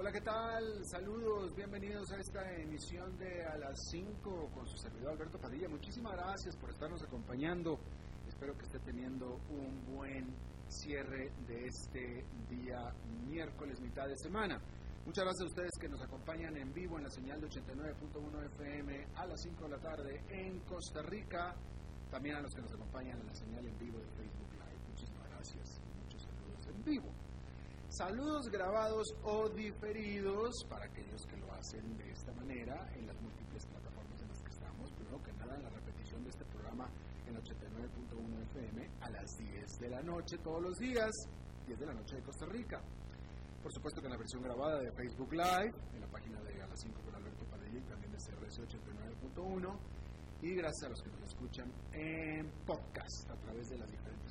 Hola, ¿qué tal? Saludos, bienvenidos a esta emisión de A las 5 con su servidor Alberto Padilla. Muchísimas gracias por estarnos acompañando. Espero que esté teniendo un buen cierre de este día miércoles, mitad de semana. Muchas gracias a ustedes que nos acompañan en vivo en la señal de 89.1 FM a las 5 de la tarde en Costa Rica. También a los que nos acompañan en la señal en vivo de Facebook Live. Muchísimas gracias. Muchos saludos en vivo. Saludos grabados o diferidos para aquellos que lo hacen de esta manera en las múltiples plataformas en las que estamos. Primero que nada, la repetición de este programa en 89.1 FM a las 10 de la noche todos los días, 10 de la noche de Costa Rica. Por supuesto que en la versión grabada de Facebook Live, en la página de A las 5 con Alberto Padilla también de CRS 89.1. Y gracias a los que nos escuchan en podcast a través de las diferentes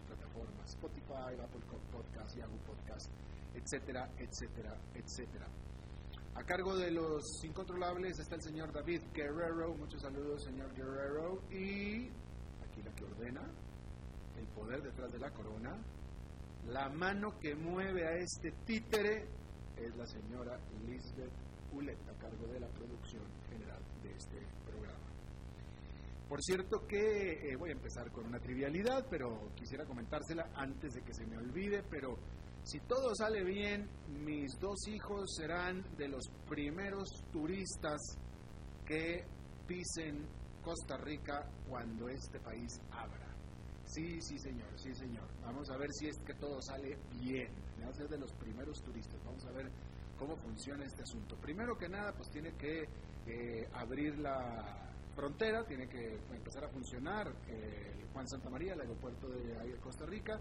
Spotify, Apple Podcast, Yahoo Podcast etcétera, etcétera, etcétera. A cargo de los incontrolables está el señor David Guerrero. Muchos saludos, señor Guerrero. Y aquí la que ordena, el poder detrás de la corona, la mano que mueve a este títere es la señora Lisbeth Ulet, a cargo de la producción general de este programa. Por cierto que eh, voy a empezar con una trivialidad, pero quisiera comentársela antes de que se me olvide, pero si todo sale bien, mis dos hijos serán de los primeros turistas que pisen Costa Rica cuando este país abra. Sí, sí, señor, sí, señor. Vamos a ver si es que todo sale bien. Va a ser de los primeros turistas. Vamos a ver cómo funciona este asunto. Primero que nada, pues tiene que eh, abrir la frontera, tiene que empezar a funcionar el Juan Santa María, el aeropuerto de Costa Rica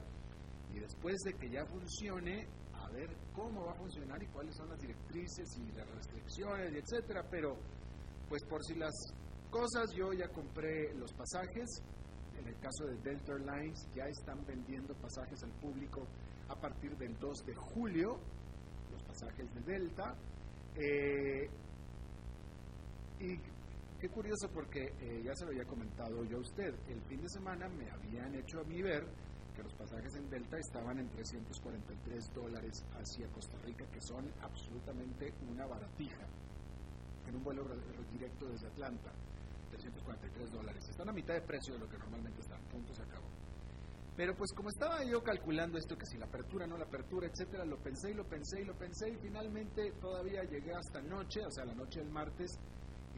y después de que ya funcione, a ver cómo va a funcionar y cuáles son las directrices y las restricciones, y etcétera. Pero, pues por si las cosas, yo ya compré los pasajes. En el caso de Delta Airlines, ya están vendiendo pasajes al público a partir del 2 de julio, los pasajes de Delta. Eh, y qué curioso porque eh, ya se lo había comentado yo a usted, el fin de semana me habían hecho a mí ver los pasajes en Delta estaban en 343 dólares hacia Costa Rica, que son absolutamente una baratija. En un vuelo directo desde Atlanta, 343 dólares. Están a mitad de precio de lo que normalmente están. Punto se acabó. Pero pues como estaba yo calculando esto, que si la apertura, no la apertura, etcétera, lo pensé y lo pensé y lo pensé y finalmente todavía llegué hasta noche, o sea, la noche del martes,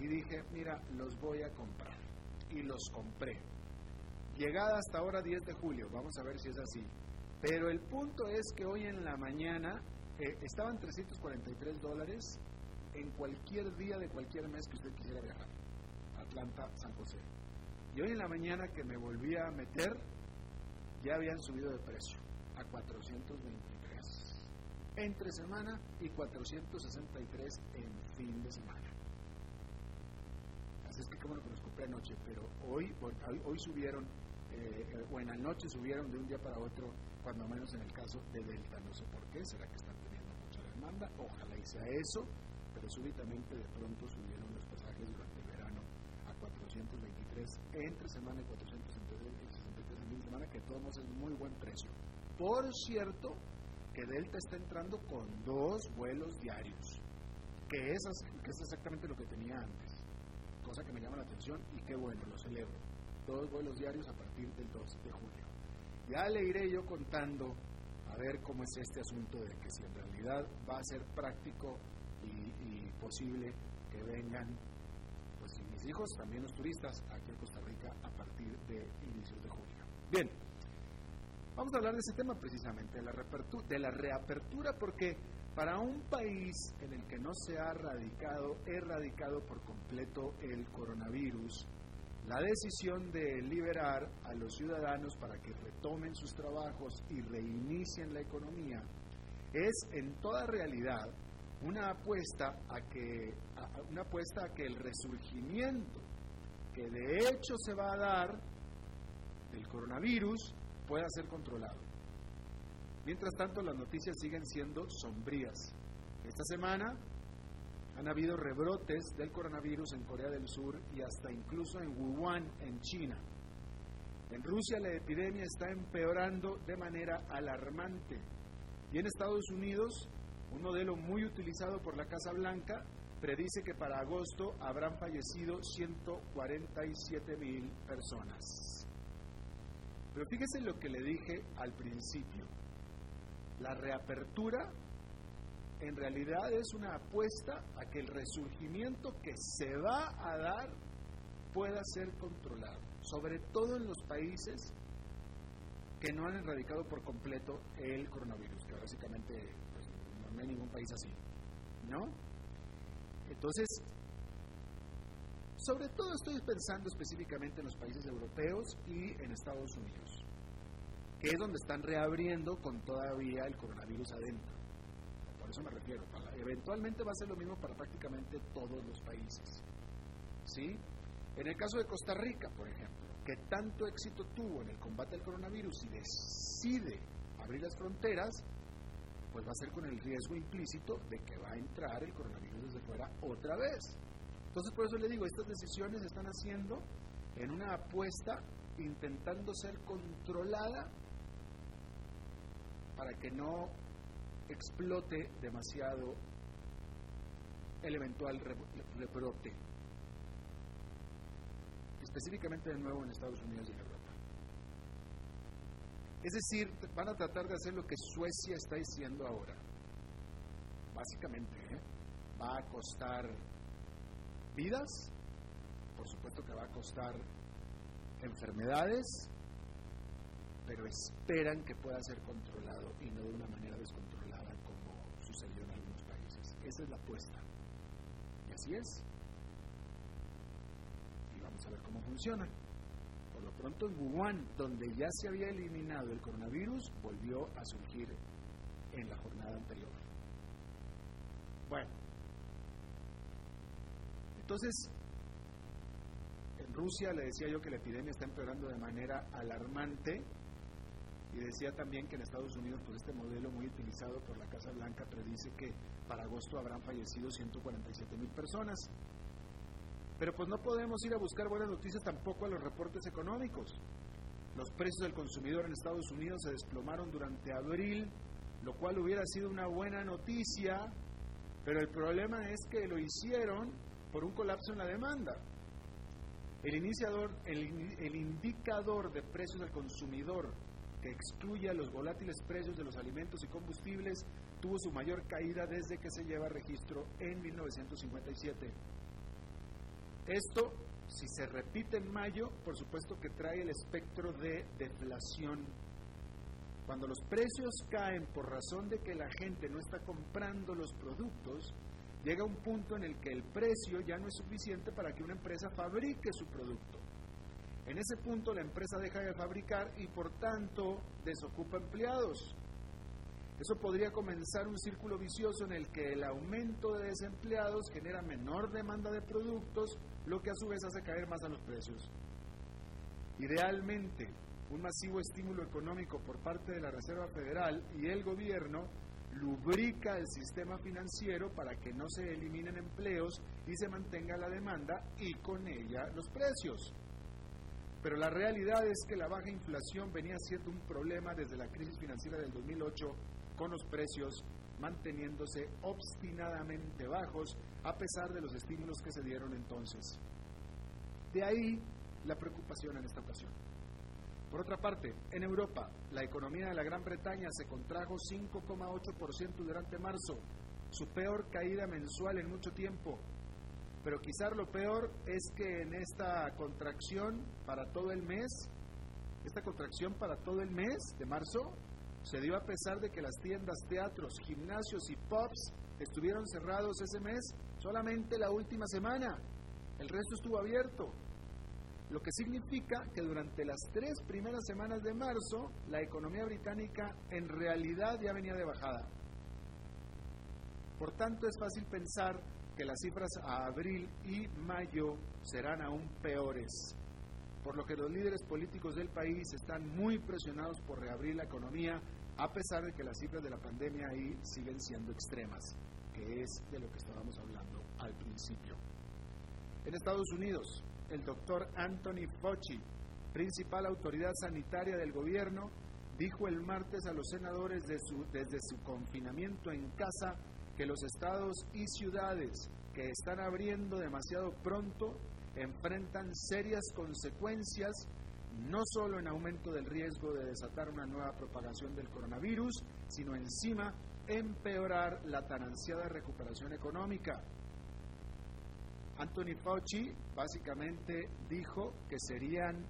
y dije, mira, los voy a comprar. Y los compré Llegada hasta ahora 10 de julio, vamos a ver si es así. Pero el punto es que hoy en la mañana eh, estaban 343 dólares en cualquier día de cualquier mes que usted quisiera viajar. Atlanta, San José. Y hoy en la mañana que me volví a meter, ya habían subido de precio a 423 entre semana y 463 en fin de semana. Es que como lo que los anoche, pero hoy, hoy, hoy subieron eh, o en la noche subieron de un día para otro, cuando menos en el caso de Delta. No sé por qué, será que están teniendo mucha demanda, ojalá y sea eso, pero súbitamente de pronto subieron los pasajes durante el verano a 423 entre semana y 463 en fin de semana, que todos es muy buen precio. Por cierto, que Delta está entrando con dos vuelos diarios, que, esas, que es exactamente lo que tenía antes, cosa que me llama la atención y qué bueno, lo celebro dos vuelos diarios a partir del 2 de julio. Ya le iré yo contando a ver cómo es este asunto de que si en realidad va a ser práctico y, posible que vengan pues mis hijos, también los turistas, aquí a Costa Rica a partir de inicios de julio. Bien, vamos a hablar de ese tema precisamente, de la, de la reapertura, porque para un país en el que no se ha radicado, erradicado por completo el coronavirus, la decisión de liberar a los ciudadanos para que retomen sus trabajos y reinicien la economía es en toda realidad una apuesta a que una apuesta a que el resurgimiento que de hecho se va a dar del coronavirus pueda ser controlado. Mientras tanto, las noticias siguen siendo sombrías. Esta semana han habido rebrotes del coronavirus en Corea del Sur y hasta incluso en Wuhan, en China. En Rusia la epidemia está empeorando de manera alarmante. Y en Estados Unidos, un modelo muy utilizado por la Casa Blanca predice que para agosto habrán fallecido 147 mil personas. Pero fíjese lo que le dije al principio. La reapertura en realidad es una apuesta a que el resurgimiento que se va a dar pueda ser controlado, sobre todo en los países que no han erradicado por completo el coronavirus, que básicamente pues, no hay ningún país así, ¿no? Entonces, sobre todo estoy pensando específicamente en los países europeos y en Estados Unidos, que es donde están reabriendo con todavía el coronavirus adentro. Por eso me refiero. eventualmente va a ser lo mismo para prácticamente todos los países. ¿Sí? En el caso de Costa Rica, por ejemplo, que tanto éxito tuvo en el combate al coronavirus y decide abrir las fronteras, pues va a ser con el riesgo implícito de que va a entrar el coronavirus desde fuera otra vez. Entonces, por eso le digo, estas decisiones se están haciendo en una apuesta intentando ser controlada para que no explote demasiado el eventual rebrote, específicamente de nuevo en Estados Unidos y en Europa. Es decir, van a tratar de hacer lo que Suecia está diciendo ahora. Básicamente, ¿eh? va a costar vidas, por supuesto que va a costar enfermedades, pero esperan que pueda ser controlado y no de una manera descontrolada como sucedió en algunos países. Esa es la apuesta. Y así es. Y vamos a ver cómo funciona. Por lo pronto en Wuhan, donde ya se había eliminado el coronavirus, volvió a surgir en la jornada anterior. Bueno, entonces, en Rusia le decía yo que la epidemia está empeorando de manera alarmante y decía también que en Estados Unidos, pues este modelo muy utilizado por la Casa Blanca predice que para agosto habrán fallecido 147 mil personas. Pero pues no podemos ir a buscar buenas noticias tampoco a los reportes económicos. Los precios del consumidor en Estados Unidos se desplomaron durante abril, lo cual hubiera sido una buena noticia, pero el problema es que lo hicieron por un colapso en la demanda. El, iniciador, el, indicador de precios del consumidor que excluye a los volátiles precios de los alimentos y combustibles tuvo su mayor caída desde que se lleva registro en 1957. Esto, si se repite en mayo, por supuesto que trae el espectro de deflación. Cuando los precios caen por razón de que la gente no está comprando los productos, llega un punto en el que el precio ya no es suficiente para que una empresa fabrique su producto. En ese punto la empresa deja de fabricar y por tanto desocupa empleados. Eso podría comenzar un círculo vicioso en el que el aumento de desempleados genera menor demanda de productos, lo que a su vez hace caer más a los precios. Idealmente, un masivo estímulo económico por parte de la Reserva Federal y el gobierno lubrica el sistema financiero para que no se eliminen empleos y se mantenga la demanda y con ella los precios. Pero la realidad es que la baja inflación venía siendo un problema desde la crisis financiera del 2008 con los precios manteniéndose obstinadamente bajos a pesar de los estímulos que se dieron entonces. De ahí la preocupación en esta ocasión. Por otra parte, en Europa, la economía de la Gran Bretaña se contrajo 5,8% durante marzo, su peor caída mensual en mucho tiempo. Pero quizás lo peor es que en esta contracción para todo el mes, esta contracción para todo el mes de marzo, se dio a pesar de que las tiendas, teatros, gimnasios y pubs estuvieron cerrados ese mes solamente la última semana. El resto estuvo abierto lo que significa que durante las tres primeras semanas de marzo la economía británica en realidad ya venía de bajada. Por tanto, es fácil pensar que las cifras a abril y mayo serán aún peores, por lo que los líderes políticos del país están muy presionados por reabrir la economía, a pesar de que las cifras de la pandemia ahí siguen siendo extremas, que es de lo que estábamos hablando al principio. En Estados Unidos, el doctor Anthony Fauci, principal autoridad sanitaria del gobierno, dijo el martes a los senadores desde su confinamiento en casa que los estados y ciudades que están abriendo demasiado pronto enfrentan serias consecuencias, no solo en aumento del riesgo de desatar una nueva propagación del coronavirus, sino encima empeorar la tan ansiada recuperación económica. Anthony Fauci básicamente dijo que serían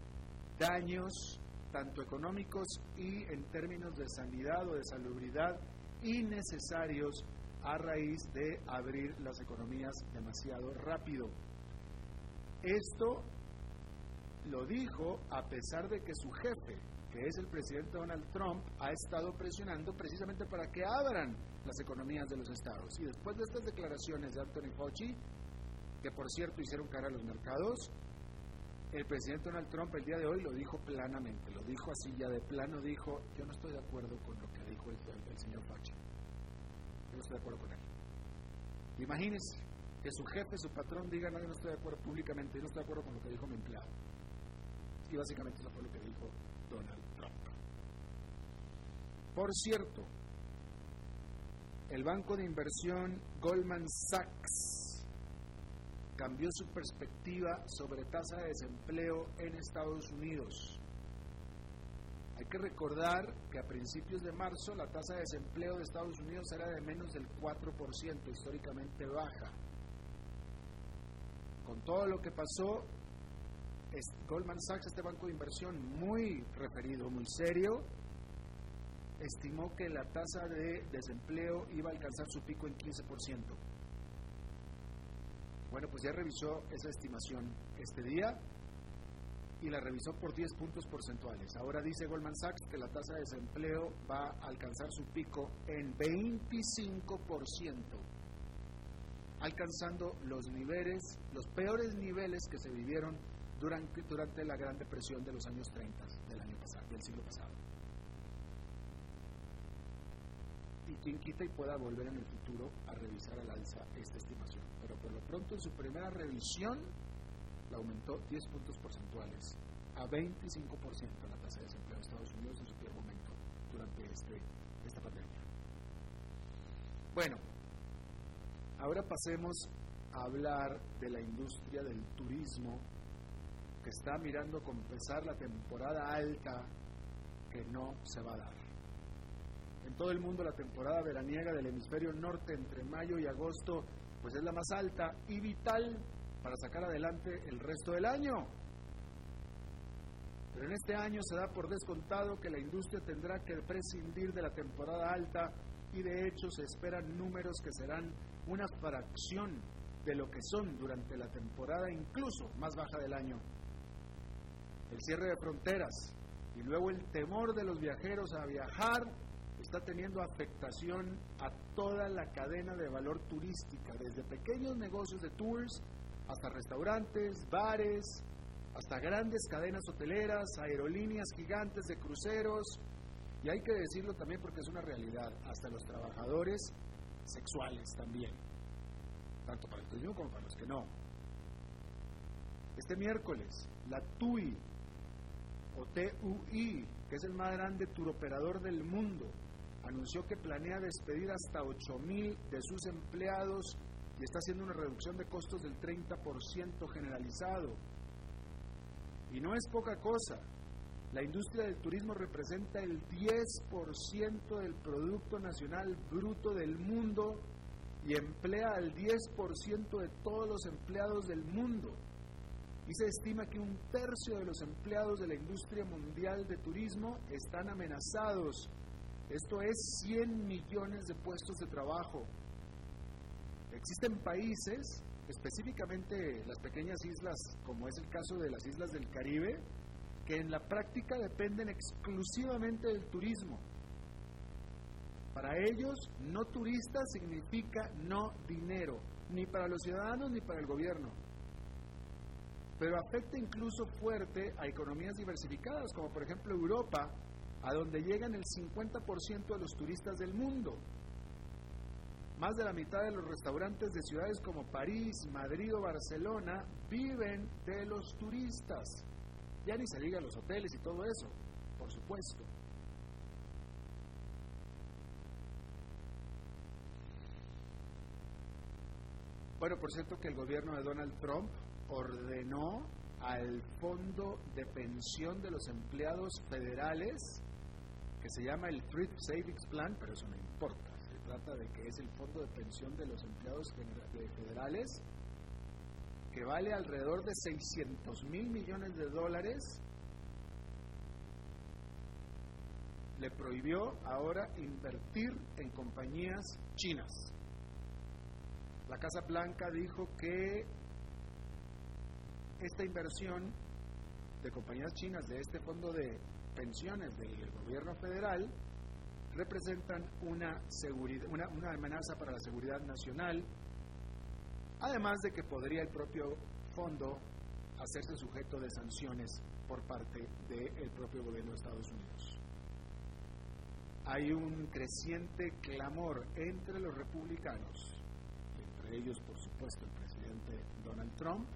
daños tanto económicos y en términos de sanidad o de salubridad innecesarios a raíz de abrir las economías demasiado rápido. Esto lo dijo a pesar de que su jefe, que es el presidente Donald Trump, ha estado presionando precisamente para que abran las economías de los estados. Y después de estas declaraciones de Anthony Fauci, que por cierto hicieron cara a los mercados, el presidente Donald Trump el día de hoy lo dijo planamente, lo dijo así ya de plano, dijo, yo no estoy de acuerdo con lo que dijo el, señor Fauci, yo no estoy de acuerdo con él. Imagínese que su jefe, su patrón diga, no, yo no estoy de acuerdo públicamente, yo no estoy de acuerdo con lo que dijo mi empleado. Y básicamente eso fue lo que dijo Donald Trump. Por cierto, el banco de inversión Goldman Sachs cambió su perspectiva sobre tasa de desempleo en Estados Unidos. Hay que recordar que a principios de marzo la tasa de desempleo de Estados Unidos era de menos del 4%, históricamente baja. Con todo lo que pasó, Goldman Sachs, este banco de inversión muy referido, muy serio, estimó que la tasa de desempleo iba a alcanzar su pico en 15%. Bueno, pues ya revisó esa estimación este día y la revisó por 10 puntos porcentuales. Ahora dice Goldman Sachs que la tasa de desempleo va a alcanzar su pico en 25%, alcanzando los niveles, los peores niveles que se vivieron durante, durante la Gran Depresión de los años 30 del año pasado, del siglo pasado. Y quien quita y pueda volver en el futuro a revisar al alza esta estimación por lo pronto en su primera revisión la aumentó 10 puntos porcentuales a 25% la tasa de desempleo de Estados Unidos en su peor momento durante este, esta pandemia. Bueno, ahora pasemos a hablar de la industria del turismo que está mirando con la temporada alta que no se va a dar. En todo el mundo la temporada veraniega del hemisferio norte entre mayo y agosto pues es la más alta y vital para sacar adelante el resto del año. Pero en este año se da por descontado que la industria tendrá que prescindir de la temporada alta y de hecho se esperan números que serán una fracción de lo que son durante la temporada incluso más baja del año. El cierre de fronteras y luego el temor de los viajeros a viajar está teniendo afectación a toda la cadena de valor turística, desde pequeños negocios de tours hasta restaurantes, bares, hasta grandes cadenas hoteleras, aerolíneas gigantes de cruceros, y hay que decirlo también porque es una realidad, hasta los trabajadores sexuales también, tanto para el turismo como para los que no. Este miércoles, la TUI, o TUI, que es el más grande turoperador del mundo, anunció que planea despedir hasta 8.000 de sus empleados y está haciendo una reducción de costos del 30% generalizado. Y no es poca cosa. La industria del turismo representa el 10% del Producto Nacional Bruto del mundo y emplea al 10% de todos los empleados del mundo. Y se estima que un tercio de los empleados de la industria mundial de turismo están amenazados esto es 100 millones de puestos de trabajo. Existen países, específicamente las pequeñas islas, como es el caso de las islas del Caribe, que en la práctica dependen exclusivamente del turismo. Para ellos, no turista significa no dinero, ni para los ciudadanos ni para el gobierno. Pero afecta incluso fuerte a economías diversificadas, como por ejemplo Europa, a donde llegan el 50% de los turistas del mundo. Más de la mitad de los restaurantes de ciudades como París, Madrid o Barcelona viven de los turistas. Ya ni se diga los hoteles y todo eso, por supuesto. Bueno, por cierto que el gobierno de Donald Trump ordenó al fondo de pensión de los empleados federales, que se llama el Thrift Savings Plan, pero eso no importa, trata de que es el fondo de pensión de los empleados federales, que vale alrededor de 600 mil millones de dólares, le prohibió ahora invertir en compañías chinas. La Casa Blanca dijo que esta inversión de compañías chinas de este fondo de pensiones del gobierno federal representan una, amenaza para la seguridad nacional, además de que podría el propio fondo hacerse sujeto de sanciones por parte del propio gobierno de Estados Unidos. Hay un creciente clamor entre los republicanos ellos por supuesto el presidente Donald Trump,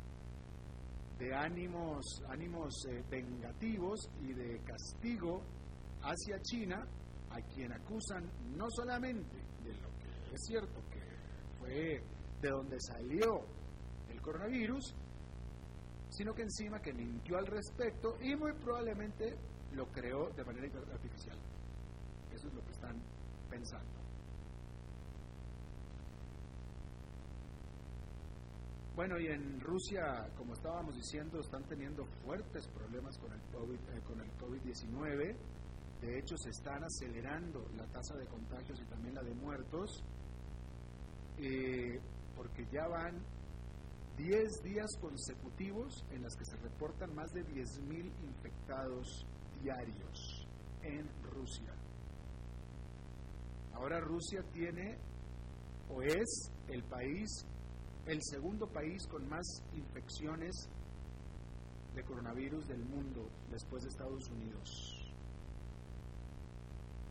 de ánimos, ánimos eh, vengativos y de castigo hacia China, a quien acusan no solamente de lo que es cierto que fue de donde salió el coronavirus, sino que encima que mintió al respecto y muy probablemente lo creó de manera artificial. Eso es lo que están pensando. Bueno, y en Rusia, como estábamos diciendo, están teniendo fuertes problemas con el COVID, eh, con el COVID-19. De hecho, se están acelerando la tasa de contagios y también la de muertos, eh, porque ya van 10 días consecutivos en los que se reportan más de 10.000 infectados diarios en Rusia. Ahora Rusia tiene o es el país el segundo país con más infecciones de coronavirus del mundo después de Estados Unidos.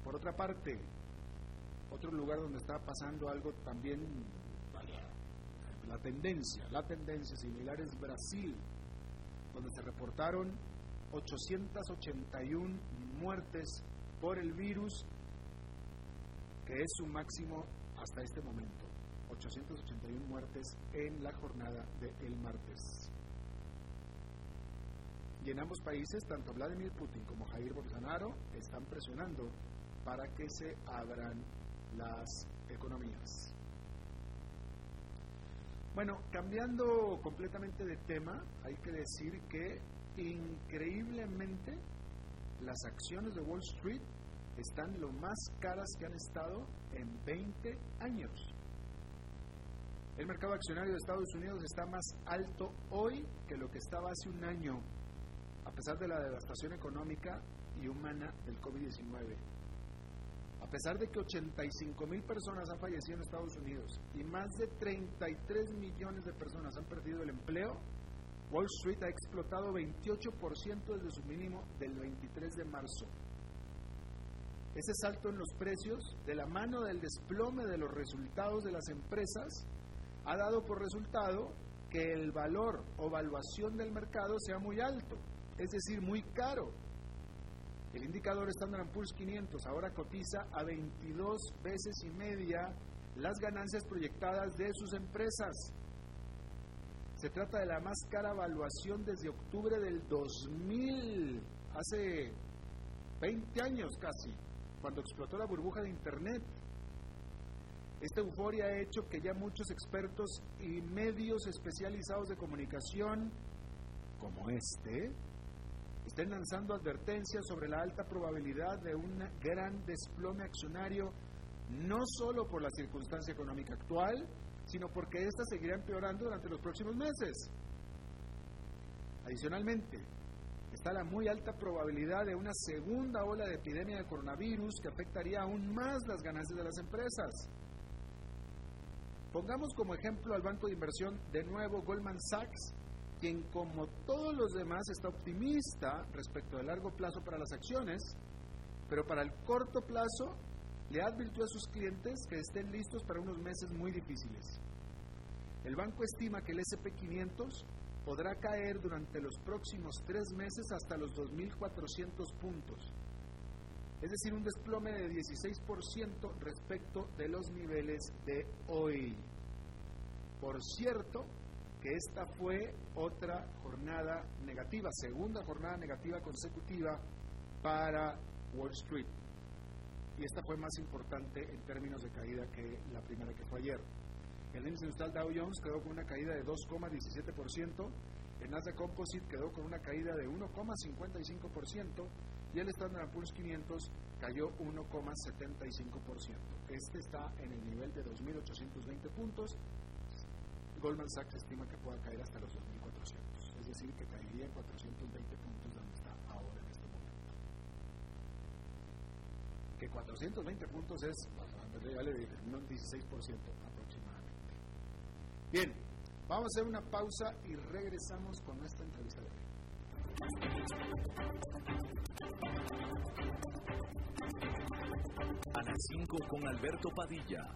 Por otra parte, otro lugar donde está pasando algo también, la tendencia, la tendencia similar es Brasil, donde se reportaron 881 muertes por el virus, que es su máximo hasta este momento. 881 muertes en la jornada del martes. Y en ambos países, tanto Vladimir Putin como Jair Bolsonaro están presionando para que se abran las economías. Bueno, cambiando completamente de tema, hay que decir que increíblemente las acciones de Wall Street están lo más caras que han estado en 20 años. El mercado accionario de Estados Unidos está más alto hoy que lo que estaba hace un año, a pesar de la devastación económica y humana del COVID-19. A pesar de que 85 mil personas han fallecido en Estados Unidos y más de 33 millones de personas han perdido el empleo, Wall Street ha explotado 28% desde su mínimo del 23 de marzo. Ese salto en los precios, de la mano del desplome de los resultados de las empresas, ha dado por resultado que el valor o valuación del mercado sea muy alto, es decir, muy caro. El indicador Standard Poor's 500 ahora cotiza a 22 veces y media las ganancias proyectadas de sus empresas. Se trata de la más cara valuación desde octubre del 2000, hace 20 años casi, cuando explotó la burbuja de Internet. Esta euforia ha hecho que ya muchos expertos y medios especializados de comunicación, como este, estén lanzando advertencias sobre la alta probabilidad de un gran desplome accionario, no solo por la circunstancia económica actual, sino porque ésta seguirá empeorando durante los próximos meses. Adicionalmente, está la muy alta probabilidad de una segunda ola de epidemia de coronavirus que afectaría aún más las ganancias de las empresas. Pongamos como ejemplo al banco de inversión de nuevo Goldman Sachs, quien como todos los demás está optimista respecto al largo plazo para las acciones, pero para el corto plazo le advirtió a sus clientes que estén listos para unos meses muy difíciles. El banco estima que el SP500 podrá caer durante los próximos tres meses hasta los 2.400 puntos, es decir, un desplome de 16% respecto de los niveles de hoy. Por cierto, que esta fue otra jornada negativa, segunda jornada negativa consecutiva para Wall Street. Y esta fue más importante en términos de caída que la primera que fue ayer. El índice industrial Dow Jones quedó con una caída de 2,17%, el Nasdaq Composite quedó con una caída de 1,55% y el Standard Poor's 500 cayó 1,75%. Este está en el nivel de 2.820 puntos. Goldman Sachs estima que pueda caer hasta los 2.400, es decir, que caería en 420 puntos donde está ahora en este momento. Que 420 puntos es, ya le dije, un 16%. Bien, vamos a hacer una pausa y regresamos con nuestra entrevista de hoy. A las 5 con Alberto Padilla,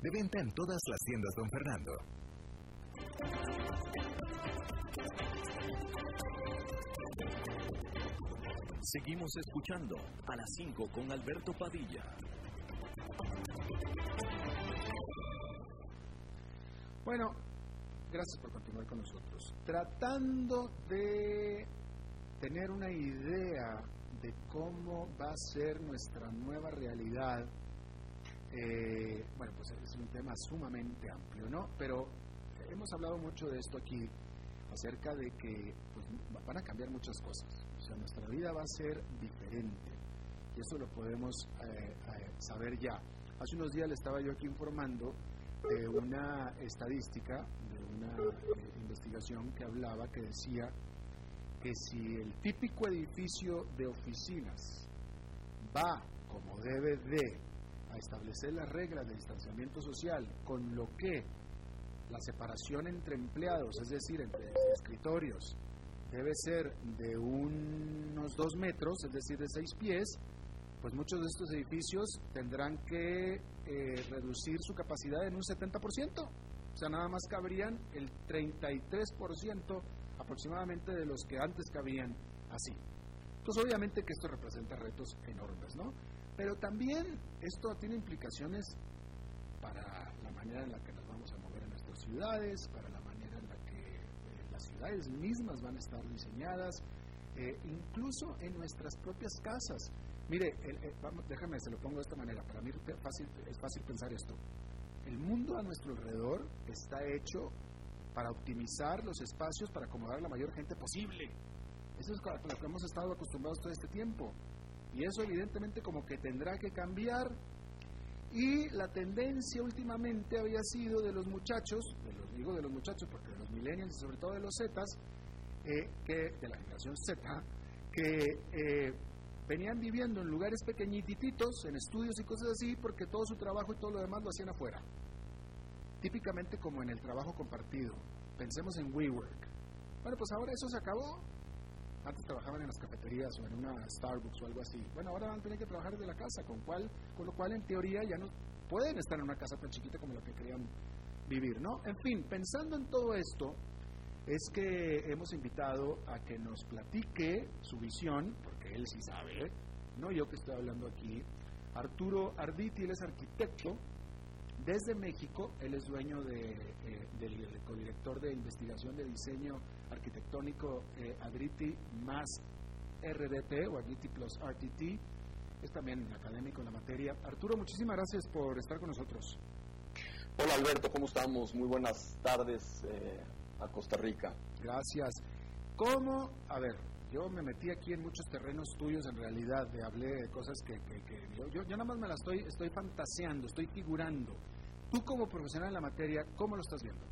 De venta en todas las tiendas, don Fernando. Seguimos escuchando a las 5 con Alberto Padilla. Bueno, gracias por continuar con nosotros. Tratando de tener una idea de cómo va a ser nuestra nueva realidad eh, bueno, pues es un tema sumamente amplio, ¿no? Pero hemos hablado mucho de esto aquí, acerca de que pues, van a cambiar muchas cosas. O sea, nuestra vida va a ser diferente. Y eso lo podemos eh, eh, saber ya. Hace unos días le estaba yo aquí informando de una estadística, de una investigación que hablaba, que decía que si el típico edificio de oficinas va como debe de a establecer las reglas de distanciamiento social, con lo que la separación entre empleados, es decir, entre escritorios, debe ser de unos dos metros, es decir, de seis pies, pues muchos de estos edificios tendrán que eh, reducir su capacidad en un 70%. O sea, nada más cabrían el 33% aproximadamente de los que antes cabían así. Entonces, obviamente que esto representa retos enormes, ¿no? Pero también esto tiene implicaciones para la manera en la que nos vamos a mover en nuestras ciudades, para la manera en la que eh, las ciudades mismas van a estar diseñadas, eh, incluso en nuestras propias casas. Mire, vamos, déjame, se lo pongo de esta manera, para mí es fácil, es fácil pensar esto. El mundo a nuestro alrededor está hecho para optimizar los espacios para acomodar a la mayor gente posible. Eso es con lo que hemos estado acostumbrados todo este tiempo. Y eso evidentemente como que tendrá que cambiar. Y la tendencia últimamente había sido de los muchachos, de los, digo de los muchachos porque de los millennials y sobre todo de los Zetas, eh, que, de la generación Z, que eh, venían viviendo en lugares pequeñititos, en estudios y cosas así, porque todo su trabajo y todo lo demás lo hacían afuera. Típicamente como en el trabajo compartido. Pensemos en WeWork. Bueno, pues ahora eso se acabó. Antes trabajaban en las cafeterías o en una Starbucks o algo así. Bueno, ahora van a tener que trabajar desde la casa, con, cual, con lo cual en teoría ya no pueden estar en una casa tan chiquita como la que querían vivir, ¿no? En fin, pensando en todo esto, es que hemos invitado a que nos platique su visión, porque él sí sabe, no yo que estoy hablando aquí, Arturo Arditi, él es arquitecto desde México, él es dueño de, eh, del codirector de investigación de diseño arquitectónico eh, Adriti más RDT o Adriti plus RTT, es también académico en la materia. Arturo, muchísimas gracias por estar con nosotros. Hola Alberto, ¿cómo estamos? Muy buenas tardes eh, a Costa Rica. Gracias. ¿Cómo? A ver, yo me metí aquí en muchos terrenos tuyos en realidad, de hablé de cosas que, yo, yo, nada más me las estoy, estoy fantaseando, estoy figurando. Tú como profesional en la materia, ¿cómo lo estás viendo?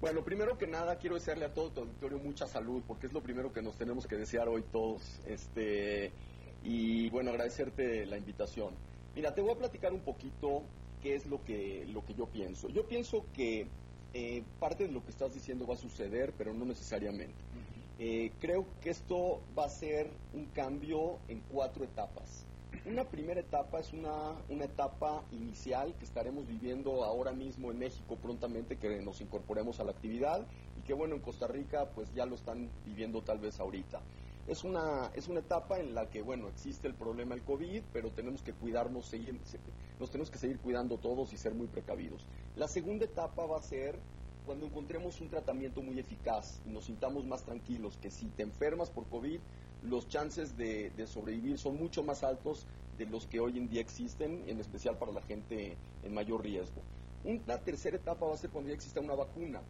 Bueno, primero que nada quiero desearle a todo tu auditorio mucha salud, porque es lo primero que nos tenemos que desear hoy todos. Este, y bueno, agradecerte la invitación. Mira, te voy a platicar un poquito qué es lo que, lo que yo pienso. Yo pienso que eh, parte de lo que estás diciendo va a suceder, pero no necesariamente. Eh, creo que esto va a ser un cambio en cuatro etapas. Una primera etapa es una, una etapa inicial que estaremos viviendo ahora mismo en México prontamente, que nos incorporemos a la actividad y que bueno, en Costa Rica pues ya lo están viviendo tal vez ahorita. Es una, es una etapa en la que, bueno, existe el problema del COVID, pero tenemos que cuidarnos, seguir, nos tenemos que seguir cuidando todos y ser muy precavidos. La segunda etapa va a ser cuando encontremos un tratamiento muy eficaz y nos sintamos más tranquilos, que si te enfermas por COVID, los chances de, sobrevivir son mucho más altos de los que hoy en día existen, en especial para la gente en mayor riesgo. Una tercera etapa va a ser cuando ya exista una vacuna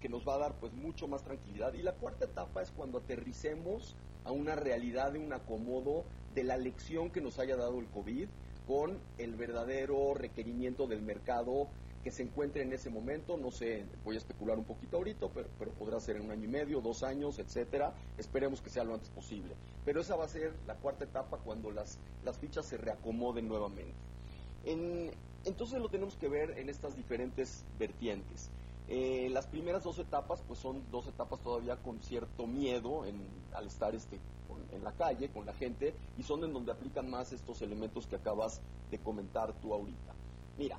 que nos va a dar pues mucho más tranquilidad y la cuarta etapa es cuando aterricemos a una realidad de un acomodo de la lección que nos haya dado el COVID con el verdadero requerimiento del mercado que se encuentre en ese momento, no sé, voy a especular un poquito ahorita, pero, pero, podrá ser en un año y medio, dos años, etcétera. Esperemos que sea lo antes posible. Pero esa va a ser la cuarta etapa cuando las, las fichas se reacomoden nuevamente. entonces lo tenemos que ver en estas diferentes vertientes. Eh, las primeras dos etapas, pues son dos etapas todavía con cierto miedo al estar este, en la calle, con la gente, y son en donde aplican más estos elementos que acabas de comentar tú ahorita. Mira,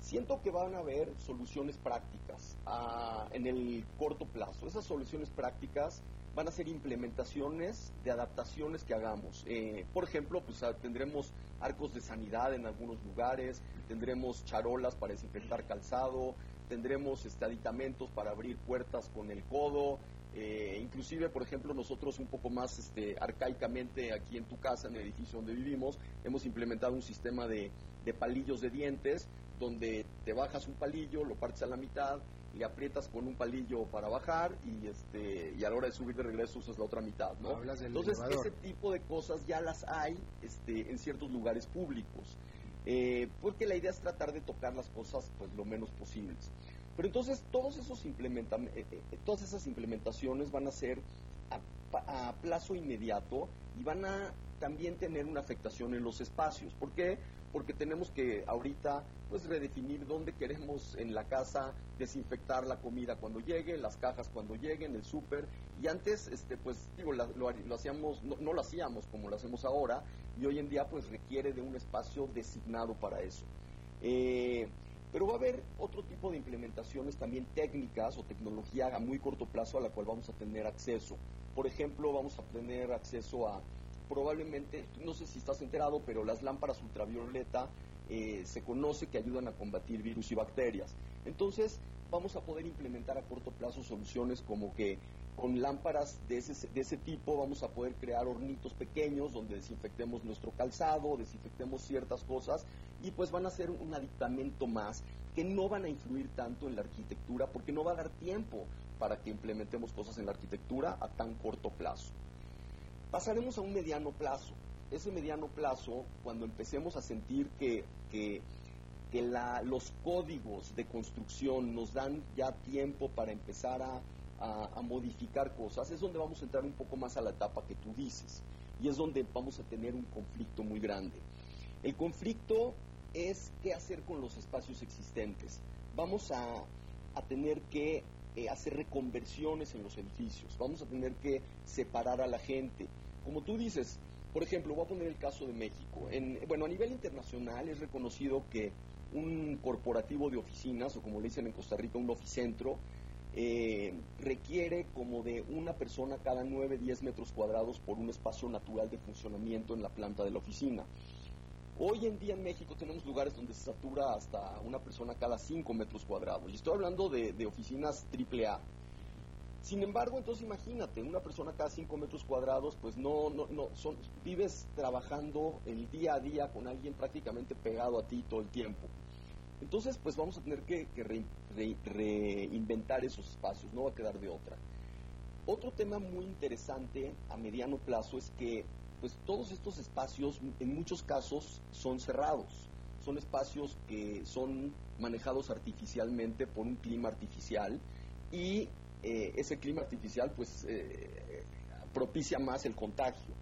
siento que van a haber soluciones prácticas ah, en el corto plazo. Esas soluciones prácticas van a ser implementaciones de adaptaciones que hagamos. Eh, por ejemplo, pues ah, tendremos arcos de sanidad en algunos lugares, tendremos charolas para desinfectar calzado, tendremos este, aditamentos para abrir puertas con el codo, eh, inclusive, por ejemplo, nosotros un poco más este, arcaicamente aquí en tu casa, en el edificio donde vivimos, hemos implementado un sistema de, palillos de dientes, donde te bajas un palillo, lo partes a la mitad, le aprietas con un palillo para bajar y este y a la hora de subir de regreso usas la otra mitad, ¿no? Entonces ese tipo de cosas ya las hay este, en ciertos lugares públicos. Eh, porque la idea es tratar de tocar las cosas pues lo menos posibles. Pero entonces todos esos eh, eh, todas esas implementaciones van a ser a, plazo inmediato y van a también tener una afectación en los espacios. ¿Por qué? Porque tenemos que ahorita pues redefinir dónde queremos en la casa desinfectar la comida cuando llegue, las cajas cuando lleguen, el súper. Y antes, este, pues digo, lo, hacíamos, no, lo hacíamos como lo hacemos ahora, y hoy en día pues requiere de un espacio designado para eso. Eh, pero va a haber otro tipo de implementaciones también técnicas o tecnología a muy corto plazo a la cual vamos a tener acceso. Por ejemplo, vamos a tener acceso a probablemente, no sé si estás enterado, pero las lámparas ultravioleta eh, se conoce que ayudan a combatir virus y bacterias. Entonces, vamos a poder implementar a corto plazo soluciones como que con lámparas de ese, de ese tipo vamos a poder crear hornitos pequeños donde desinfectemos nuestro calzado, desinfectemos ciertas cosas y pues van a ser un aditamento más que no van a influir tanto en la arquitectura porque no va a dar tiempo para que implementemos cosas en la arquitectura a tan corto plazo. Pasaremos a un mediano plazo. Ese mediano plazo, cuando empecemos a sentir que, que, los códigos de construcción nos dan ya tiempo para empezar a, a, modificar cosas, es donde vamos a entrar un poco más a la etapa que tú dices. Y es donde vamos a tener un conflicto muy grande. El conflicto es qué hacer con los espacios existentes. Vamos a, tener que eh, hacer reconversiones en los edificios, vamos a tener que separar a la gente. Como tú dices, por ejemplo, voy a poner el caso de México. En, bueno, a nivel internacional es reconocido que un corporativo de oficinas, o como le dicen en Costa Rica, un oficentro, eh, requiere como de una persona cada 9, 10 metros cuadrados por un espacio natural de funcionamiento en la planta de la oficina. Hoy en día en México tenemos lugares donde se satura hasta una persona cada 5 metros cuadrados. Y estoy hablando de, oficinas AAA. Sin embargo, entonces imagínate, una persona cada 5 metros cuadrados, pues no, no, no, vives trabajando el día a día con alguien prácticamente pegado a ti todo el tiempo. Entonces, pues vamos a tener que, reinventar esos espacios, no va a quedar de otra. Otro tema muy interesante a mediano plazo es que pues todos estos espacios en muchos casos son cerrados, son espacios que son manejados artificialmente por un clima artificial y eh, ese clima artificial pues eh, propicia más el contagio.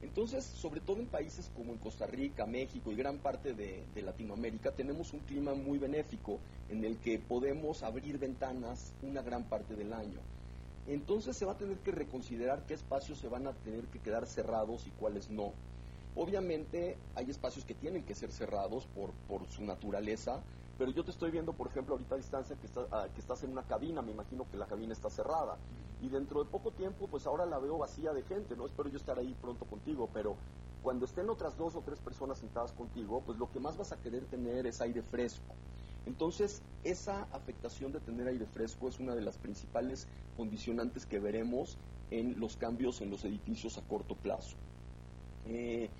Entonces, sobre todo en países como en Costa Rica, México y gran parte de, de, Latinoamérica, tenemos un clima muy benéfico en el que podemos abrir ventanas una gran parte del año entonces se va a tener que reconsiderar qué espacios se van a tener que quedar cerrados y cuáles no. Obviamente hay espacios que tienen que ser cerrados por, por su naturaleza, pero yo te estoy viendo, por ejemplo, ahorita a distancia que, ah, que estás en una cabina, me imagino que la cabina está cerrada. Y dentro de poco tiempo, pues ahora la veo vacía de gente, ¿no? Espero yo estar ahí pronto contigo, pero cuando estén otras dos o tres personas sentadas contigo, pues lo que más vas a querer tener es aire fresco. Entonces, esa afectación de tener aire fresco es una de las principales condicionantes que veremos en los cambios en los edificios a corto plazo. Eh,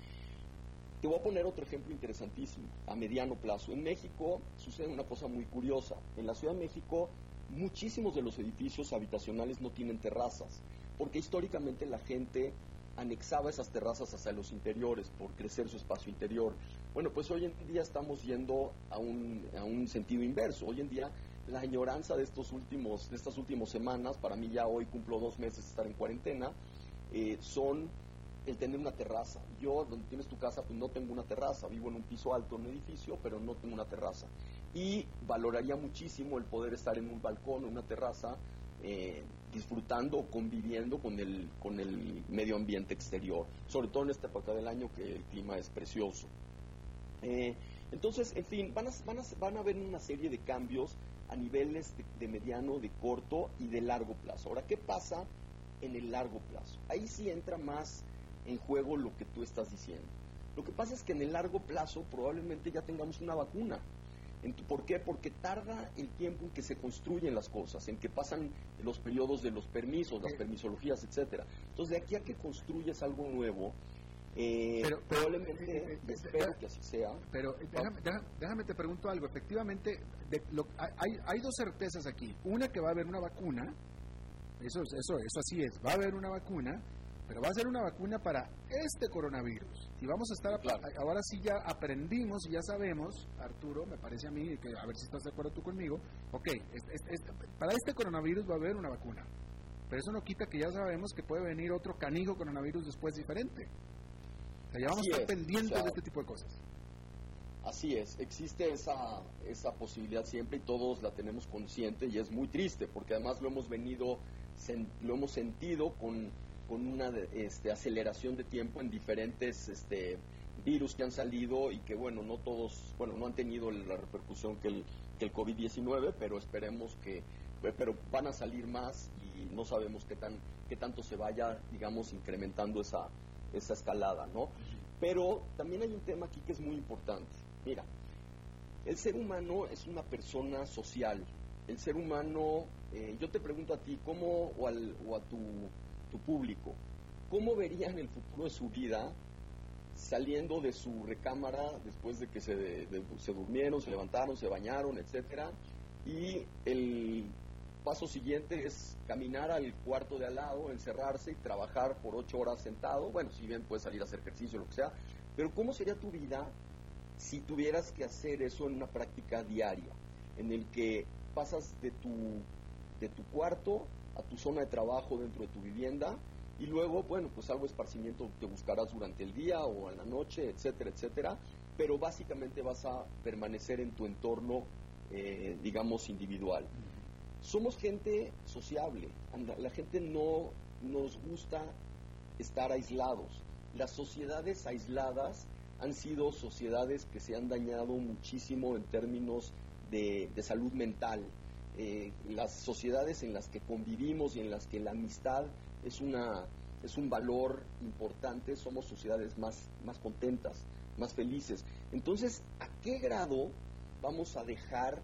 te voy a poner otro ejemplo interesantísimo, a mediano plazo. En México sucede una cosa muy curiosa. En la Ciudad de México muchísimos de los edificios habitacionales no tienen terrazas, porque históricamente la gente anexaba esas terrazas hacia los interiores por crecer su espacio interior. Bueno, pues hoy en día estamos yendo a un, sentido inverso. Hoy en día la añoranza de estos últimos, de estas últimas semanas, para mí ya hoy cumplo dos meses de estar en cuarentena, eh, son el tener una terraza. Yo, donde tienes tu casa, pues no tengo una terraza, vivo en un piso alto, en un edificio, pero no tengo una terraza. Y valoraría muchísimo el poder estar en un balcón, en una terraza, eh, disfrutando o conviviendo con el, con el medio ambiente exterior, sobre todo en esta época del año que el clima es precioso. Eh, entonces, en fin, van a, van, a, van a haber una serie de cambios a niveles de, mediano, de corto y de largo plazo. Ahora, ¿qué pasa en el largo plazo? Ahí sí entra más en juego lo que tú estás diciendo. Lo que pasa es que en el largo plazo probablemente ya tengamos una vacuna. ¿Por qué? Porque tarda el tiempo en que se construyen las cosas, en que pasan los periodos de los permisos, las permisologías, etcétera. Entonces, de aquí a que construyes algo nuevo, eh, pero, probablemente eh, eh, espero que así sea. Pero déjame, déjame, te pregunto algo. Efectivamente, hay, hay dos certezas aquí. Una que va a haber una vacuna, eso, eso, eso así es, va a haber una vacuna, pero va a ser una vacuna para este coronavirus. Y vamos a estar, ahora sí ya aprendimos y ya sabemos, Arturo, me parece a mí, que a ver si estás de acuerdo tú conmigo, ok, para este coronavirus va a haber una vacuna. Pero eso no quita que ya sabemos que puede venir otro canijo coronavirus después diferente. O sea, ya vamos a estar pendientes de este tipo de cosas. Así es, existe esa, esa posibilidad siempre y todos la tenemos consciente y es muy triste porque además lo hemos venido, lo hemos sentido con, con una este, aceleración de tiempo en diferentes este, virus que han salido y que bueno, no todos, bueno, no han tenido la repercusión que el, que el COVID-19, pero esperemos que, pero van a salir más y no sabemos qué, tan, qué tanto se vaya, digamos, incrementando esa, esa escalada, ¿no? Pero también hay un tema aquí que es muy importante. Mira, el ser humano es una persona social. El ser humano eh, yo te pregunto a ti, ¿cómo, o, a tu, tu público, ¿cómo verían el futuro de su vida saliendo de su recámara después de que se, se durmieron, se levantaron, se bañaron, etcétera? Y el paso siguiente es caminar al cuarto de al lado, encerrarse y trabajar por ocho horas sentado. Bueno, si bien puedes salir a hacer ejercicio, lo que sea, pero ¿cómo sería tu vida si tuvieras que hacer eso en una práctica diaria, en el que pasas de tu, de tu cuarto a tu zona de trabajo dentro de tu vivienda y luego, bueno, pues algo de esparcimiento te buscarás durante el día o en la noche, etcétera, etcétera, pero básicamente vas a permanecer en tu entorno, eh, digamos, individual. Somos gente sociable, la gente no nos gusta estar aislados. Las sociedades aisladas han sido sociedades que se han dañado muchísimo en términos de, salud mental. Eh, las sociedades en las que convivimos y en las que la amistad es, una, es un valor importante, somos sociedades más, más contentas, más felices. Entonces, ¿a qué grado vamos a dejar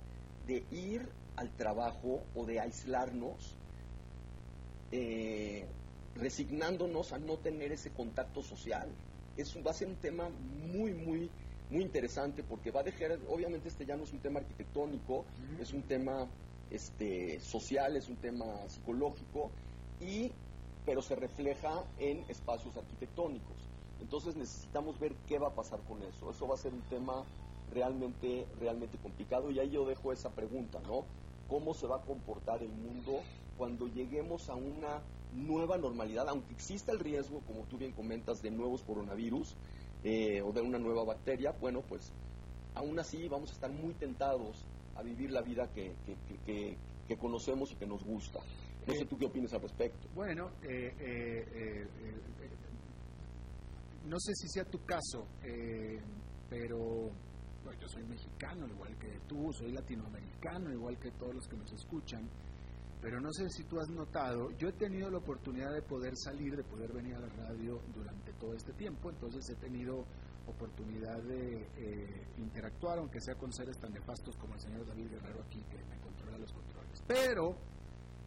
de ir al trabajo o de aislarnos, eh, resignándonos a no tener ese contacto social? Es, va a ser un tema muy, muy, muy interesante porque va a dejar, obviamente este ya no es un tema arquitectónico, es un tema este, social, es un tema psicológico y pero se refleja en espacios arquitectónicos. Entonces necesitamos ver qué va a pasar con eso. Eso va a ser un tema realmente, realmente complicado y ahí yo dejo esa pregunta, ¿no? ¿Cómo se va a comportar el mundo cuando lleguemos a una nueva normalidad, aunque exista el riesgo, como tú bien comentas, de nuevos coronavirus eh, o de una nueva bacteria, bueno, pues aún así vamos a estar muy tentados a vivir la vida que, que, que conocemos y que nos gusta. No sé tú qué opinas al respecto. Bueno, eh, eh, eh, no sé si sea tu caso, pero soy mexicano igual que tú, soy latinoamericano igual que todos los que nos escuchan, pero no sé si tú has notado, yo he tenido la oportunidad de poder salir, de poder venir a la radio durante todo este tiempo, entonces he tenido oportunidad de interactuar, aunque sea con seres tan nefastos como el señor David Guerrero aquí, que me controla los controles. Pero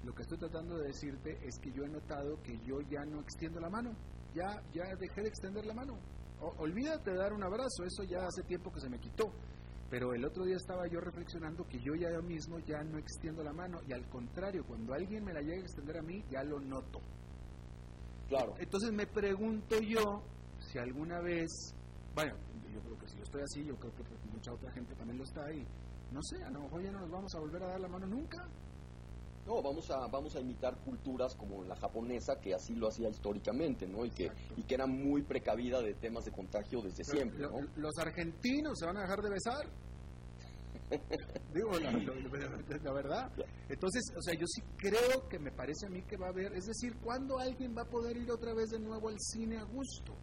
lo que estoy tratando de decirte es que yo he notado que yo ya no extiendo la mano, ya, ya dejé de extender la mano. Olvídate de dar un abrazo, eso ya hace tiempo que se me quitó. Pero el otro día estaba yo reflexionando que yo ya mismo ya no extiendo la mano y al contrario, cuando alguien me la llega a extender a mí, ya lo noto. Claro. Entonces me pregunto yo si alguna vez, bueno, yo creo que si yo estoy así, yo creo que mucha otra gente también lo está ahí. No sé, a lo mejor ya no nos vamos a volver a dar la mano nunca. No, vamos a, vamos a imitar culturas como la japonesa, que así lo hacía históricamente, ¿no? Y que, y que era muy precavida de temas de contagio desde siempre, ¿no? ¿Los argentinos se van a dejar de besar? Digo, la, verdad. Entonces, o sea, yo sí creo que me parece a mí que va a haber, es decir, ¿cuándo alguien va a poder ir otra vez de nuevo al cine a gusto?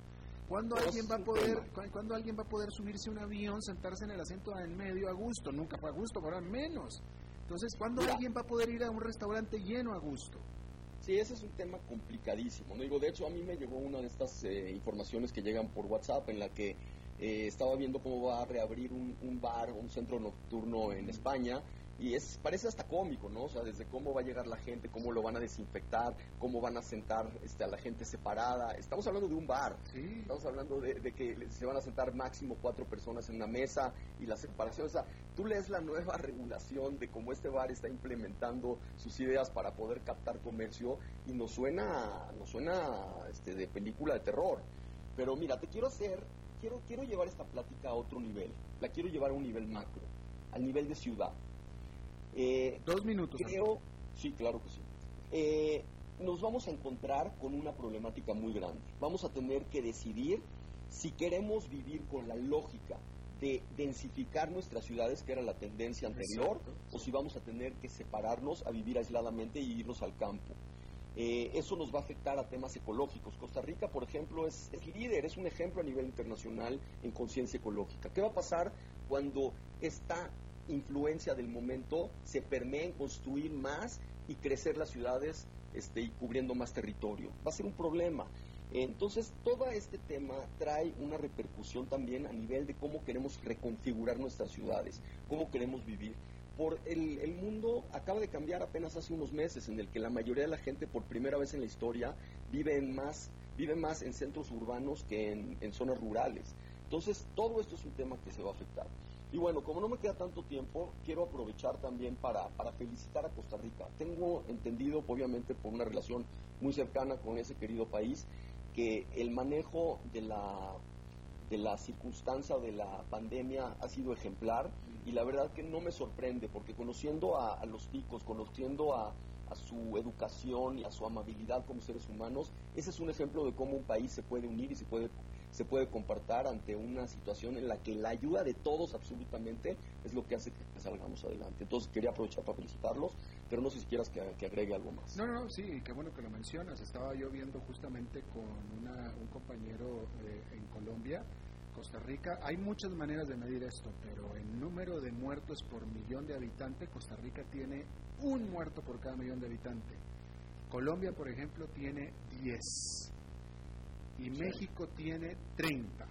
¿Cuándo alguien va a poder, cuando alguien va a poder subirse a un avión, sentarse en el asiento en medio a gusto? Nunca fue a gusto, ahora menos. Entonces, ¿cuándo alguien va a poder ir a un restaurante lleno a gusto? Sí, ese es un tema complicadísimo. ¿no? Digo, de hecho, a mí me llegó una de estas eh, informaciones que llegan por WhatsApp en la que eh, estaba viendo cómo va a reabrir un, un bar, un centro nocturno en España y es parece hasta cómico, ¿no? O sea, desde cómo va a llegar la gente, cómo lo van a desinfectar, cómo van a sentar este, a la gente separada. Estamos hablando de un bar, estamos hablando de, que se van a sentar máximo cuatro personas en una mesa y la separación. O sea, tú lees la nueva regulación de cómo este bar está implementando sus ideas para poder captar comercio y nos suena, nos suena este, de película de terror. Pero mira, te quiero hacer, quiero, quiero llevar esta plática a otro nivel, la quiero llevar a un nivel macro, al nivel de ciudad. Eh, Dos minutos. Creo, sí, claro que sí. Eh, nos vamos a encontrar con una problemática muy grande. Vamos a tener que decidir si queremos vivir con la lógica de densificar nuestras ciudades, que era la tendencia anterior, o si vamos a tener que separarnos a vivir aisladamente y irnos al campo. Eh, eso nos va a afectar a temas ecológicos. Costa Rica, por ejemplo, es, es líder, es un ejemplo a nivel internacional en conciencia ecológica. ¿Qué va a pasar cuando esta influencia del momento se permea en construir más y crecer las ciudades este, y cubriendo más territorio. Va a ser un problema. Entonces, todo este tema trae una repercusión también a nivel de cómo queremos reconfigurar nuestras ciudades, cómo queremos vivir. por el, el, mundo acaba de cambiar apenas hace unos meses, en el que la mayoría de la gente por primera vez en la historia vive en más, vive más en centros urbanos que en, en zonas rurales. Entonces, todo esto es un tema que se va a afectar. Y bueno, como no me queda tanto tiempo, quiero aprovechar también para, para felicitar a Costa Rica. Tengo entendido, obviamente, por una relación muy cercana con ese querido país, que el manejo de la de la circunstancia de la pandemia ha sido ejemplar y la verdad que no me sorprende porque conociendo a, los ticos, conociendo a, su educación y a su amabilidad como seres humanos, ese es un ejemplo de cómo un país se puede unir y se puede, se puede compartir ante una situación en la que la ayuda de todos absolutamente es lo que hace que salgamos adelante. Entonces quería aprovechar para felicitarlos, pero no sé si quieras que, agregue algo más. No, no, sí, qué bueno que lo mencionas. Estaba yo viendo justamente con un compañero eh, en Colombia Costa Rica, hay muchas maneras de medir esto, pero en número de muertos por millón de habitantes, Costa Rica tiene un muerto por cada millón de habitantes. Colombia, por ejemplo, tiene 10 y México tiene 30.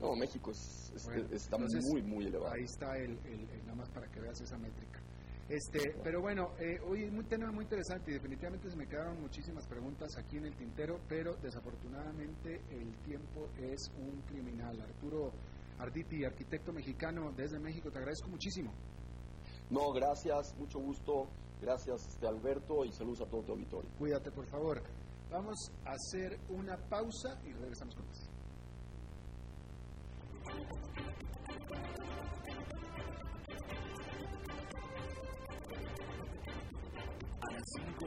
No, México está muy, muy elevado. Ahí está el, nada más para que veas esa métrica. Este, pero bueno, eh, hoy un tema muy interesante y definitivamente se me quedaron muchísimas preguntas aquí en el tintero, pero desafortunadamente el tiempo es un criminal. Arturo Arditi, arquitecto mexicano desde México, te agradezco muchísimo. No, gracias, mucho gusto. Gracias, este Alberto, y saludos a todo tu auditorio. Cuídate, por favor. Vamos a hacer una pausa y regresamos con más.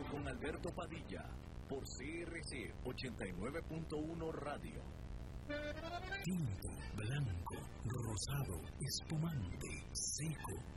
con Alberto Padilla por CRC 89.1 Radio. Tinto, blanco, rosado, espumante, seco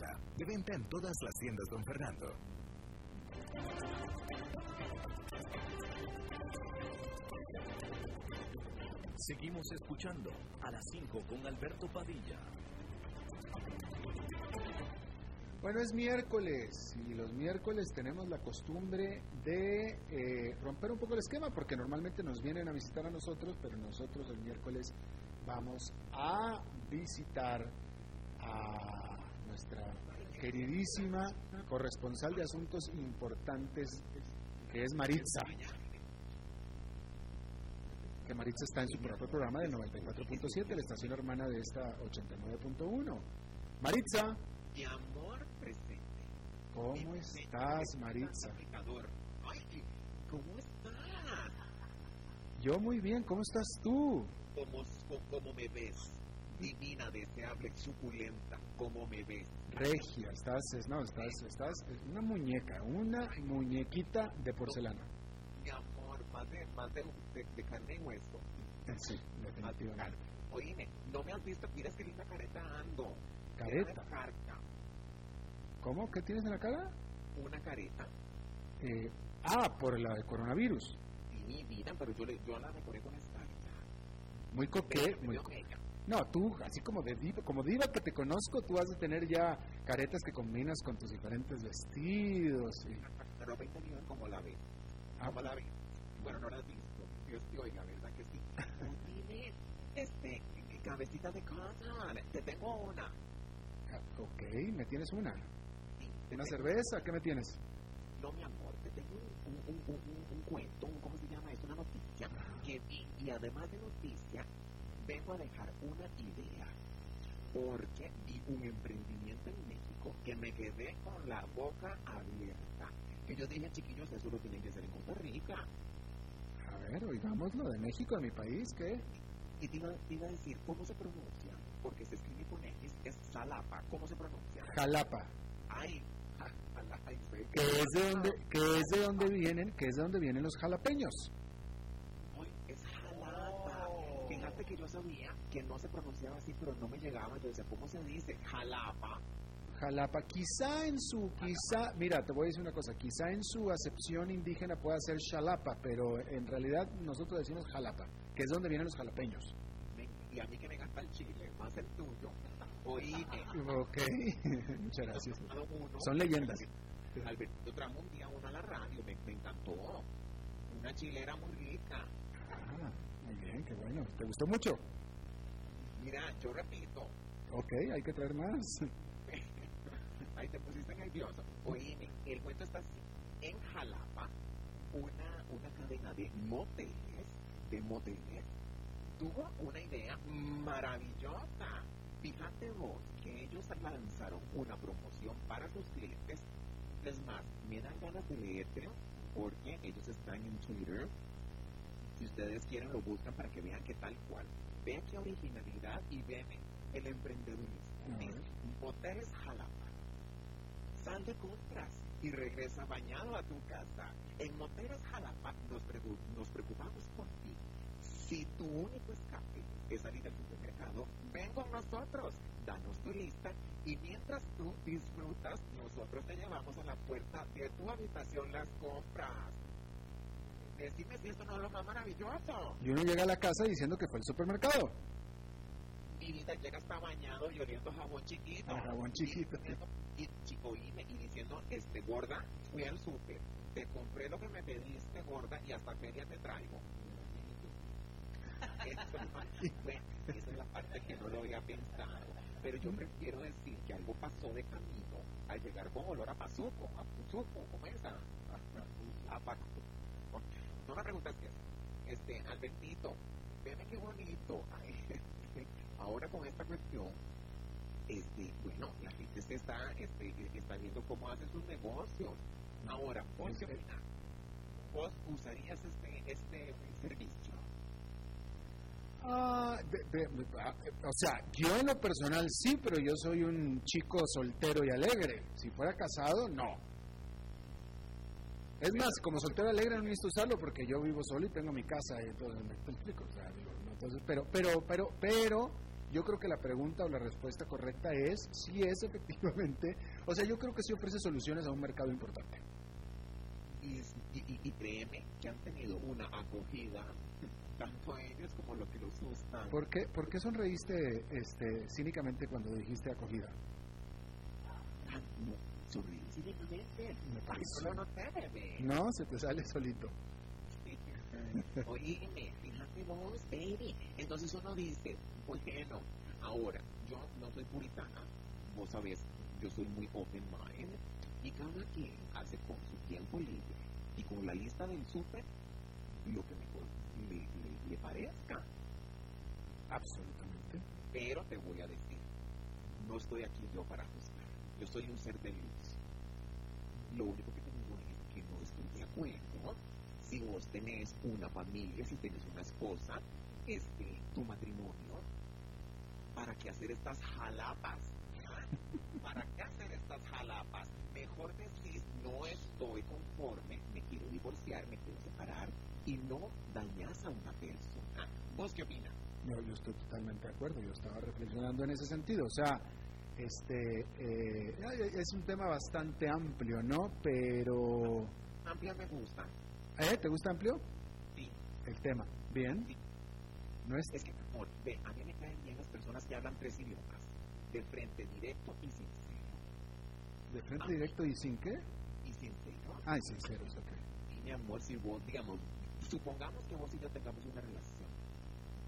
De venta en todas las tiendas Don Fernando. Seguimos escuchando a las 5 con Alberto Padilla. Bueno, es miércoles y los miércoles tenemos la costumbre de eh, romper un poco el esquema porque normalmente nos vienen a visitar a nosotros, pero nosotros el miércoles vamos a visitar a nuestra queridísima corresponsal de asuntos importantes, que es Maritza. Que Maritza está en su propio programa del 94.7, la estación hermana de esta 89.1. Maritza. Mi amor presente. ¿Cómo estás, Maritza? ¿Cómo estás? Yo muy bien, ¿cómo estás tú? ¿Cómo, cómo me ves? Divina, deseable, suculenta, como me ves. Regia, estás, no, estás, estás, una muñeca, una muñequita de porcelana. Mi amor, más de, más de, de, carne y hueso. Sí, definitivamente. Oíme, no me has visto, mira que linda careta ando. ¿Careta? ¿Cómo? ¿Qué tienes en la cara? Una careta. Eh, ah, por la de coronavirus. Sí, vida, pero yo, le, yo la decoré con esta. Muy coquete, muy, no, tú, así como de diva, como diva que te conozco, tú has de tener ya caretas que combinas con tus diferentes vestidos. Y... Pero como la ve. Ah, como la ve. Bueno, no la has visto. Dios te oiga, ¿verdad que sí? Este, cabecita de casa, te tengo una. Ok, ¿me tienes una? Sí, te ¿Una tengo- cerveza? ¿Qué me tienes? No, mi amor, te tengo un, un, un, un- un cuento, ¿cómo se llama? Es una noticia que vi y además de noticia, vengo a dejar una idea. Porque vi un emprendimiento en México que me quedé con la boca abierta. Que yo dije, chiquillos, eso lo tienen que hacer en Costa Rica. A ver, oigámoslo, de México, de mi país, ¿qué? Y te iba, te iba a decir, ¿cómo se pronuncia? Porque se escribe con X, es Salapa. ¿Cómo se pronuncia? Jalapa, Ay, que es de donde, que es de donde vienen, que es de donde vienen los jalapeños. Ay, es jalapa. Fíjate que yo sabía que no se pronunciaba así, pero no me llegaba. Yo decía, ¿cómo se dice? Jalapa. Jalapa, quizá en su, quizá, mira, te voy a decir una cosa, quizá en su acepción indígena pueda ser Xalapa, pero en realidad nosotros decimos Jalapa, que es donde vienen los jalapeños. Y a mí que me encanta el chile, más el tuyo. Oíme. Ok, muchas gracias. Son leyendas. Alberto trajo un día uno a la radio, me, me encantó. Una chilera muy rica. Ah, muy bien, qué bueno. ¿Te gustó mucho? Mira, yo repito, Ok, hay que traer más. Ahí te pusiste nervioso. Oíme, el cuento está así. En Jalapa, una, una cadena de moteles, de moteles, tuvo una idea maravillosa. Fíjate vos que ellos lanzaron una promoción para sus clientes. Es más, me dan ganas de leértelo porque ellos están en Twitter. Si ustedes quieren, lo buscan para que vean que tal cual. Vean qué originalidad y vean el emprendedurismo. Dice, Moteles Jalapa. Sal de compras y regresa bañado a tu casa. En Moteles Jalapa nos, nos preocupamos por ti. Si tu único escape es salir al supermercado, ven con nosotros, danos tu lista y mientras tú disfrutas, nosotros te llevamos a la puerta de tu habitación las compras. Decime si esto no es lo más maravilloso. Y uno llega a la casa diciendo que fue al supermercado. Mi vida llega hasta bañado y oliendo jabón chiquito. Jabón chiquito. Y, y chico, y, me- y diciendo, este, gorda, fui al súper, te compré lo que me pediste, gorda, y hasta feria te traigo. Eso, bueno, esa es la parte que no lo había pensado. Pero yo prefiero decir que algo pasó de camino al llegar con olor a pazuco, a puzuco, ¿cómo es? A, a, a pa- No me preguntas qué es. Este, Albertito, veme qué bonito. Ay, ahora con esta cuestión, este, bueno, la gente se está, este, está viendo cómo hace sus negocios. Ahora, ¿vos qué? ¿Vos usarías este, este servicio? Ah, de- de- ah, o sea, yo en lo personal sí, pero yo soy un chico soltero y alegre. Si fuera casado, no. Es más, como soltero alegre no necesito usarlo porque yo vivo solo y tengo mi casa y entonces me explico. O sea, digo, no, entonces, pero, pero, pero, pero, yo creo que la pregunta o la respuesta correcta es si es efectivamente, o sea, yo creo que sí ofrece soluciones a un mercado importante. Y, y, y- y créeme que han tenido una acogida, tanto ellos como los que los usan. ¿Por qué, por qué sonreíste este, cínicamente cuando dijiste acogida? No, no se te sale solito. Oíme, fíjate vos, baby. Entonces uno dice, bueno, ahora, yo no soy puritana, vos sabés, yo soy muy open mind, y cada quien hace con su tiempo libre y con la lista del súper lo que mejor le, le- le parezca. Absolutamente. Pero te voy a decir, no estoy aquí yo para juzgar, yo soy un ser de luz. Lo único que te digo es que no estoy de acuerdo. Si vos tenés una familia, si tenés una esposa, este, tu matrimonio, ¿para qué hacer estas jalapas? ¿Para qué hacer estas jalapas? Mejor decís, no estoy conforme, me quiero divorciar, me quiero separar, y no dañas a una persona. ¿Vos qué opinas? No, yo estoy totalmente de acuerdo. Yo estaba reflexionando en ese sentido. O sea, este eh, es un tema bastante amplio, ¿no? Pero, Amplia me gusta. ¿eh? ¿Te gusta amplio Sí. el tema? Bien. Sí. No es Es que, amor, ve, a mí me caen bien las personas que hablan tres idiomas. De frente, directo y sincero. de frente directo y sin qué. Y sincero. Ay, sinceros, ok. Y mi amor, si vos, digamos, Supongamos que vos y yo tengamos una relación.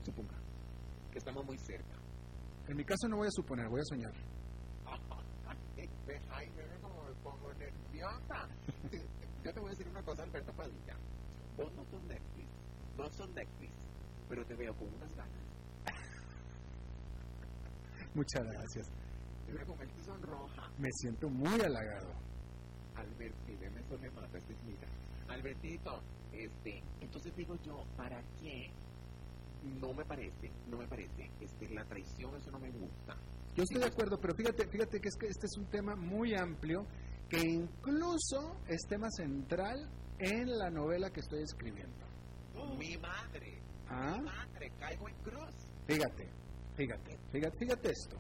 Supongamos que estamos muy cerca. En mi caso no voy a suponer, voy a soñar. Ay, me veo como, como nerviosa. Yo te voy a decir una cosa, Alberto Padilla. Vos no sos Netflix, no sos Netflix, pero te veo con unas ganas. Muchas gracias. Te veo con el sonroja. Me siento muy halagado. Albertito, eso me mata, este mira. Albertito, este, entonces digo yo, ¿para qué? No me parece, no me parece. Este, la traición, eso no me gusta. Yo estoy de acuerdo, pero fíjate, fíjate que, es que este es un tema muy amplio que incluso es tema central en la novela que estoy escribiendo. mi madre, ¿Ah? mi madre, caigo en cruz. Fíjate, fíjate, fíjate, fíjate esto.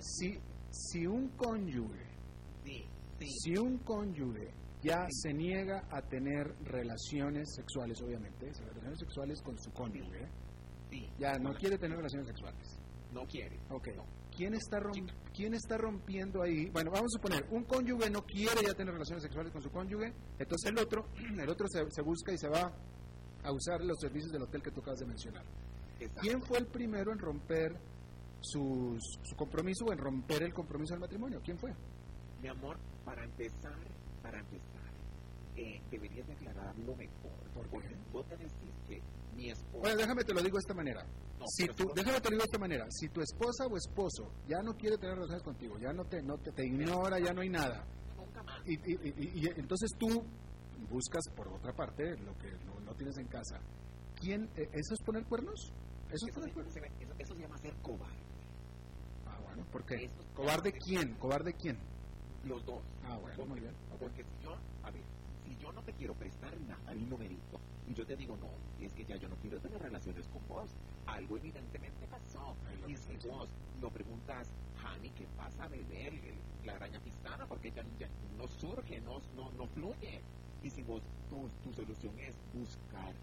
Si, si un cónyuge, Sí, sí. si un cónyuge ya se niega a tener relaciones sexuales, obviamente, relaciones sexuales con su cónyuge, sí. ya no quiere tener relaciones sexuales. No quiere. Ok. ¿Quién está, ¿Quién está rompiendo ahí? Bueno, vamos a suponer, un cónyuge no quiere ya tener relaciones sexuales con su cónyuge, entonces el otro, el otro se, se busca y se va a usar los servicios del hotel que tú acabas de mencionar. Exacto. ¿Quién fue el primero en romper sus- su compromiso o en romper el compromiso del matrimonio? ¿Quién fue? Mi amor, para empezar, para empezar, eh, deberías declarar lo mejor. ¿Por qué? Porque vos te decís que mi esposa... Bueno, déjame te lo digo de esta manera. No, Si si- déjame te lo digo de esta manera. Si tu esposa o esposo ya no quiere tener relaciones contigo, ya no te, no te, te ignora, ya no hay nada, Nunca más. y, y- y- y entonces tú buscas por otra parte lo que no, no tienes en casa. ¿Quién? eh, ¿Eso es poner cuernos? ¿Eso es poner cuernos? se- eso- eso se llama ser cobarde. Ah, bueno, ¿por qué? Eso ¿Cobarde quién? ¿Cobarde quién? Los dos. Ah, bueno, Porque- muy bien. Porque si yo, a ver, si yo no te quiero prestar nada, el numerito, y yo te digo, no, es que ya yo no quiero tener relaciones con vos, algo evidentemente pasó. Lo Y que si vos no preguntas, Hani, ¿qué pasa, bebé? El- el- La araña pistana, porque ya, ya no surge, no, no, no fluye. Y si vos, tu, tu solución es buscar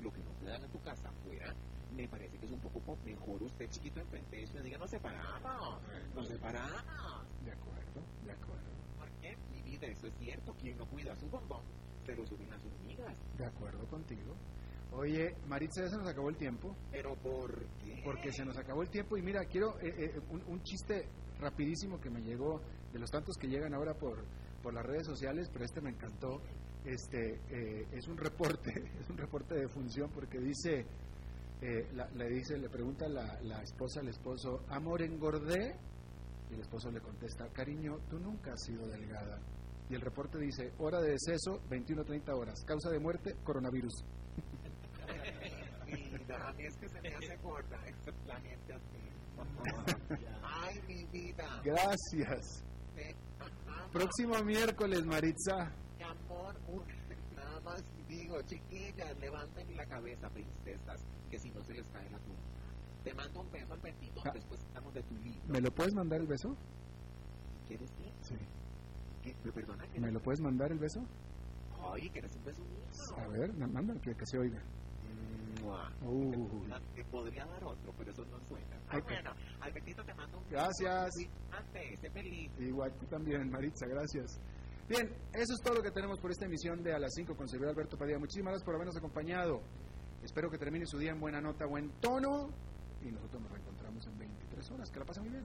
lo que no te dan en tu casa afuera, me parece que es un poco po- mejor usted chiquito enfrente de eso y diga, nos separamos, nos separamos. De acuerdo, de acuerdo. Porque mi vida, eso es cierto. Quien no cuida su bombón, suben a sus amigas. De acuerdo contigo. Oye, Maritza, ya se nos acabó el tiempo. Pero ¿por qué? Porque se nos acabó el tiempo y mira, quiero eh, eh, un, un chiste rapidísimo que me llegó de los tantos que llegan ahora por, por las redes sociales, pero este me encantó. Este eh, es un reporte, es un reporte de función porque dice, eh, la- le dice, le pregunta la, la esposa al esposo, amor engordé y el esposo le contesta, cariño, tú nunca has sido delgada. Y el reporte dice, hora de deceso, 21.30 horas, causa de muerte, coronavirus. Vida, a mí es que se me hace gorda la gente así. Ay, mi vida. Gracias. Eh, Próximo miércoles, Maritza. Mi amor, nada más digo, chiquillas, levanten la cabeza, princesas, que si no se les cae la tumba. Te mando un beso, Albertito, Ah. después estamos de tu libro. ¿Me lo puedes mandar el beso? ¿Quieres. ¿Qué? ¿Me lo puedes mandar el beso? Ay, ¿quieres un beso? A ver, mándalo que, que se oiga. Uh, Te podría dar otro, pero eso no suena. Ay, Ok. bueno, Albertito te mando un Gracias. Antes, feliz. igual tú también, Maritza, gracias. Bien, eso es todo lo que tenemos por esta emisión de A las 5 con servidor Alberto Padilla. Muchísimas gracias por habernos acompañado. Espero que termine su día en buena nota, buen tono. Y nosotros nos reencontramos en 23 horas. Que la pasen muy bien.